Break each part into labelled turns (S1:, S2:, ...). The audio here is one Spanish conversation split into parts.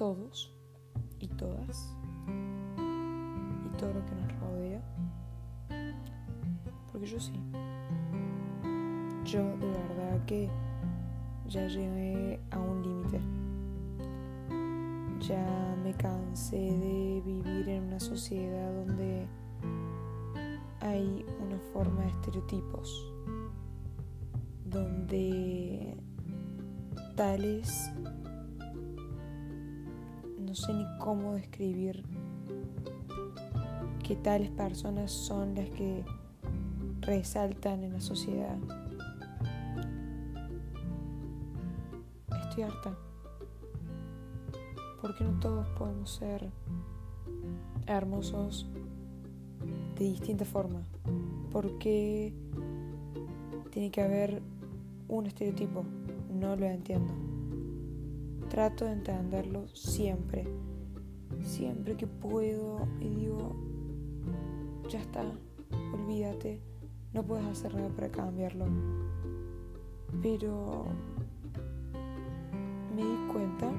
S1: todos y todas y todo lo que nos rodea. Porque yo sí. Yo de verdad que ya llegué a un límite. Ya me cansé de vivir en una sociedad donde hay una forma de estereotipos, donde tales, no sé ni cómo describir que tales personas son las que resaltan en la sociedad. Estoy harta. Porque no todos podemos ser hermosos de distinta forma? Porque tiene que haber un estereotipo? No lo entiendo. Trato de entenderlo siempre. Siempre que puedo y digo, ya está, olvídate, no puedes hacer nada para cambiarlo. Pero me di cuenta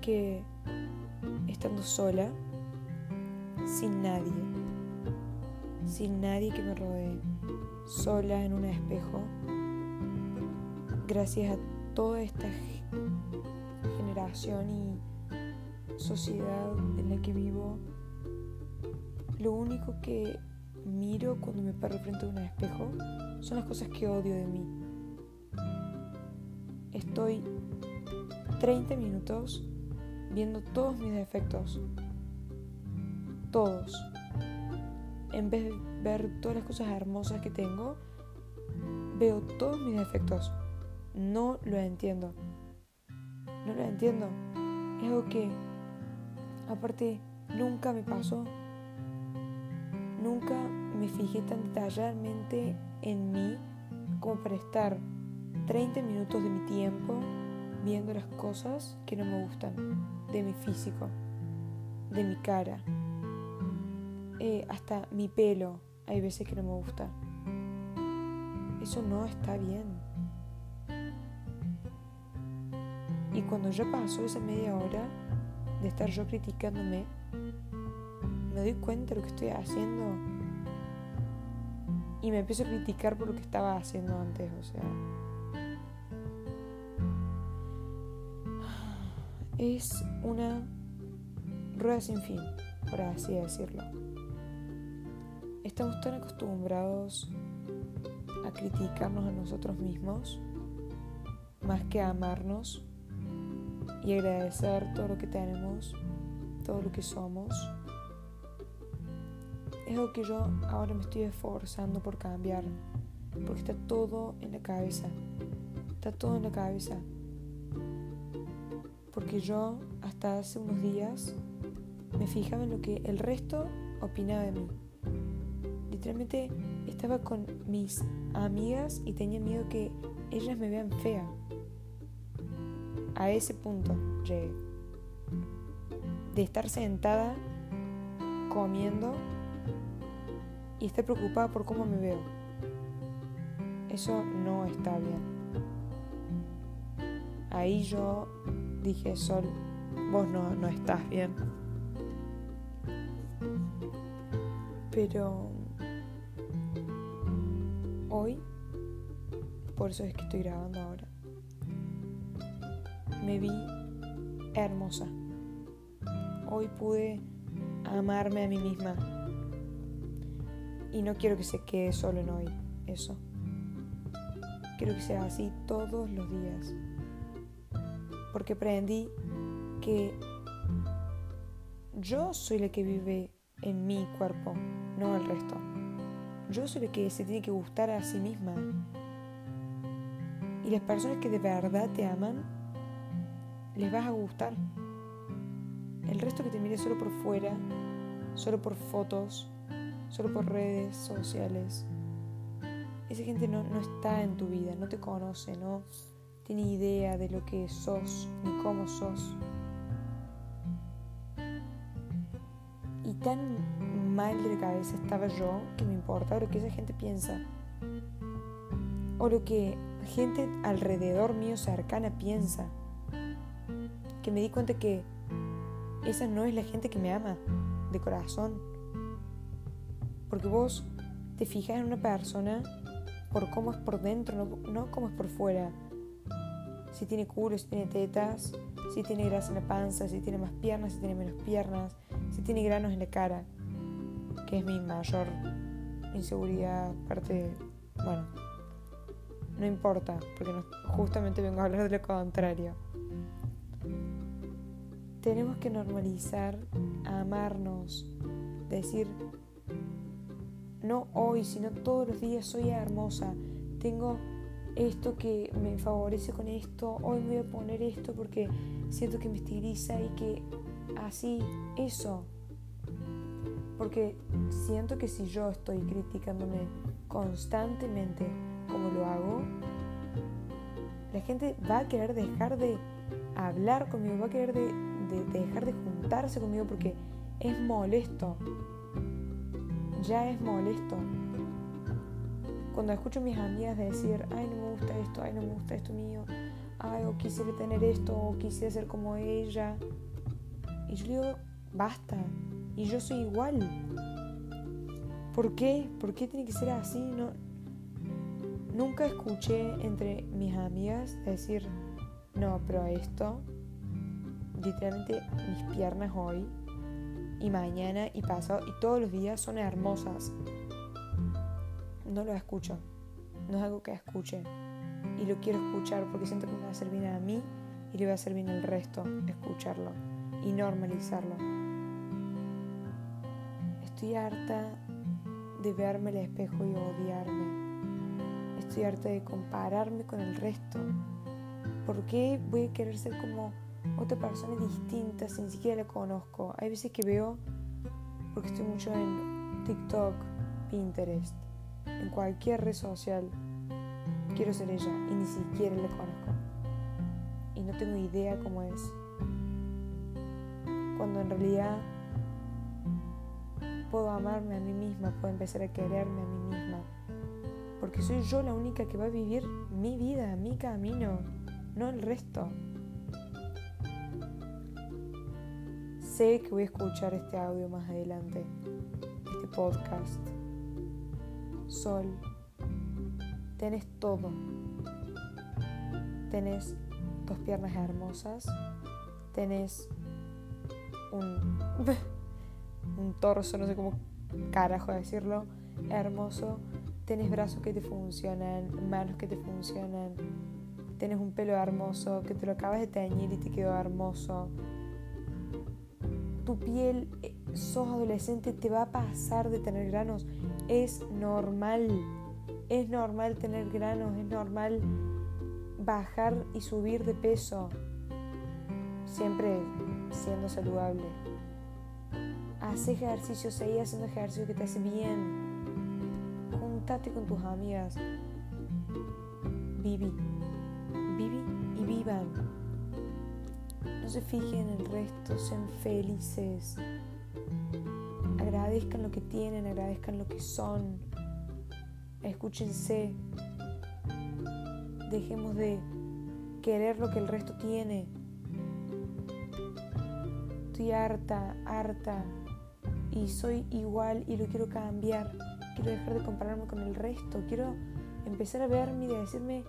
S1: que estando sola, sin nadie, sin nadie que me rodee, sola en un espejo, gracias a toda esta generación y sociedad en la que vivo, lo único que miro cuando me paro frente a un espejo son las cosas que odio de mí. Estoy 30 minutos viendo todos mis defectos. Todos. En vez de ver todas las cosas hermosas que tengo, veo todos mis defectos. No lo entiendo. No lo entiendo. Es algo que, aparte, nunca me pasó. Nunca me fijé tan detalladamente en mí como para estar 30 minutos de mi tiempo viendo las cosas que no me gustan de mi físico, de mi cara, eh, hasta mi pelo. Hay veces que no me gusta. Eso no está bien. Cuando yo paso esa media hora de estar yo criticándome, me doy cuenta de lo que estoy haciendo y me empiezo a criticar por lo que estaba haciendo antes, o sea. Es una rueda sin fin, por así decirlo. Estamos tan acostumbrados a criticarnos a nosotros mismos, más que a amarnos y agradecer todo lo que tenemos, todo lo que somos. Es algo que yo ahora me estoy esforzando por cambiar, porque está todo en la cabeza, está todo en la cabeza. Porque yo hasta hace unos días me fijaba en lo que el resto opinaba de mí. Literalmente estaba con mis amigas y tenía miedo que ellas me vean fea. A ese punto llegué. De estar sentada comiendo y estar preocupada por cómo me veo. Eso no está bien. Ahí yo dije, Sol, vos no, no estás bien. Pero hoy, por eso es que estoy grabando ahora, me vi hermosa. Hoy pude amarme a mí misma. Y no quiero que se quede solo en hoy, eso. Quiero que sea así todos los días. Porque aprendí que yo soy la que vive en mi cuerpo, no el resto. Yo soy la que se tiene que gustar a sí misma. Y las personas que de verdad te aman, les vas a gustar. El resto que te mire solo por fuera, solo por fotos, solo por redes sociales, esa gente no, no está en tu vida, no te conoce, no tiene idea de lo que sos ni cómo sos. Y tan mal de la cabeza estaba yo que me importa lo que esa gente piensa. O lo que gente alrededor mío cercana piensa. Que me di cuenta que esa no es la gente que me ama de corazón. Porque vos te fijas en una persona por cómo es por dentro, no, no cómo es por fuera. Si tiene culo, si tiene tetas, si tiene grasa en la panza, si tiene más piernas, si tiene menos piernas, si tiene granos en la cara, que es mi mayor inseguridad, parte, bueno, no importa, porque justamente vengo a hablar de lo contrario. Tenemos que normalizar amarnos, decir, no hoy, sino todos los días soy hermosa, tengo esto que me favorece con esto, hoy me voy a poner esto porque siento que me estiliza y que así, eso. Porque siento que si yo estoy criticándome constantemente como lo hago, la gente va a querer dejar de hablar conmigo, va a querer de, dejar de juntarse conmigo porque es molesto. Ya es molesto. Cuando escucho a mis amigas decir, ay, no me gusta esto, ay, no me gusta esto mío, ay, o quisiera tener esto, o quisiera ser como ella. Y yo digo, basta. Y yo soy igual. ¿Por qué? ¿Por qué tiene que ser así? No, nunca escuché entre mis amigas decir, no, pero esto, literalmente mis piernas hoy y mañana y pasado y todos los días son hermosas. No lo escucho, no es algo que escuche y lo quiero escuchar porque siento que me va a hacer bien a mí y le va a hacer bien al resto escucharlo y normalizarlo. Estoy harta de verme al espejo y odiarme. Estoy harta de compararme con el resto. ¿Por qué voy a querer ser como otra persona distinta si ni siquiera la conozco? Hay veces que veo, porque estoy mucho en TikTok, Pinterest, en cualquier red social, quiero ser ella y ni siquiera la conozco. Y no tengo idea cómo es. Cuando en realidad puedo amarme a mí misma, puedo empezar a quererme a mí misma. Porque soy yo la única que va a vivir mi vida, mi camino, no el resto. Sé que voy a escuchar este audio más adelante, este podcast. Sol, tenés todo. Tenés dos piernas hermosas, tenés un un torso, no sé cómo carajo decirlo, hermoso. Tienes brazos que te funcionan, manos que te funcionan. Tienes un pelo hermoso que te lo acabas de teñir y te quedó hermoso. Tu piel, eh, sos adolescente, te va a pasar de tener granos. Es normal. Es normal tener granos, es normal bajar y subir de peso. Siempre siendo saludable. Haz ejercicio, seguí haciendo ejercicio que te hace bien. Juntate con tus amigas. Vivi. Vivi y vivan. No se fijen en el resto, sean felices. Agradezcan lo que tienen, agradezcan lo que son. Escúchense. Dejemos de querer lo que el resto tiene. Estoy harta, harta y soy igual y lo quiero cambiar. Quiero dejar de compararme con el resto. Quiero empezar a verme y decirme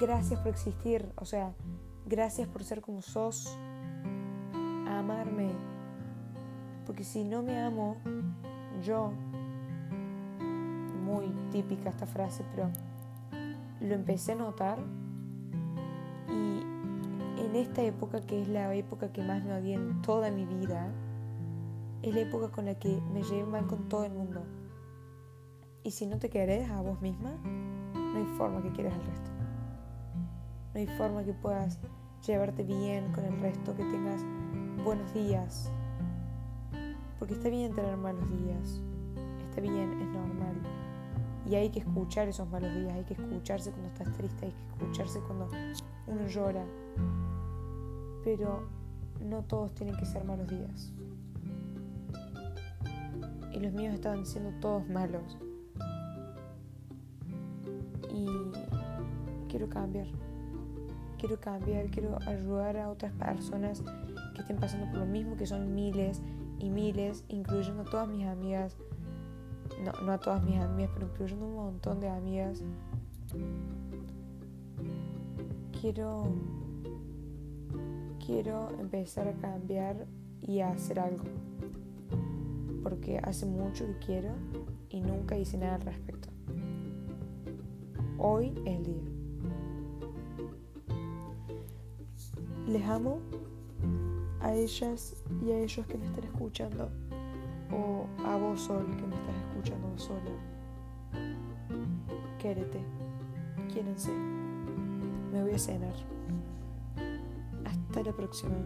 S1: gracias por existir. O sea, gracias por ser como sos. A amarme. Porque si no me amo, yo, muy típica esta frase, pero lo empecé a notar. Y en esta época, que es la época que más me odié en toda mi vida, es la época con la que me llevo mal con todo el mundo. Y si no te querés a vos misma, no hay forma que quieras al resto. No hay forma que puedas llevarte bien con el resto, que tengas buenos días. Porque está bien tener malos días. Está bien, es normal. Y hay que escuchar esos malos días, hay que escucharse cuando estás triste, hay que escucharse cuando uno llora. Pero no todos tienen que ser malos días y los míos estaban siendo todos malos. Y quiero cambiar. Quiero cambiar, quiero ayudar a otras personas que estén pasando por lo mismo, que son miles y miles, incluyendo a todas mis amigas, no, no a todas mis amigas, pero incluyendo un montón de amigas. Quiero, quiero empezar a cambiar y a hacer algo, porque hace mucho que quiero y nunca hice nada al respecto. Hoy es el día. Les amo a ellas y a ellos que me están escuchando o a vos Sol que me estás escuchando sola. Quérete, quiérense. Me voy a cenar. Hasta la próxima.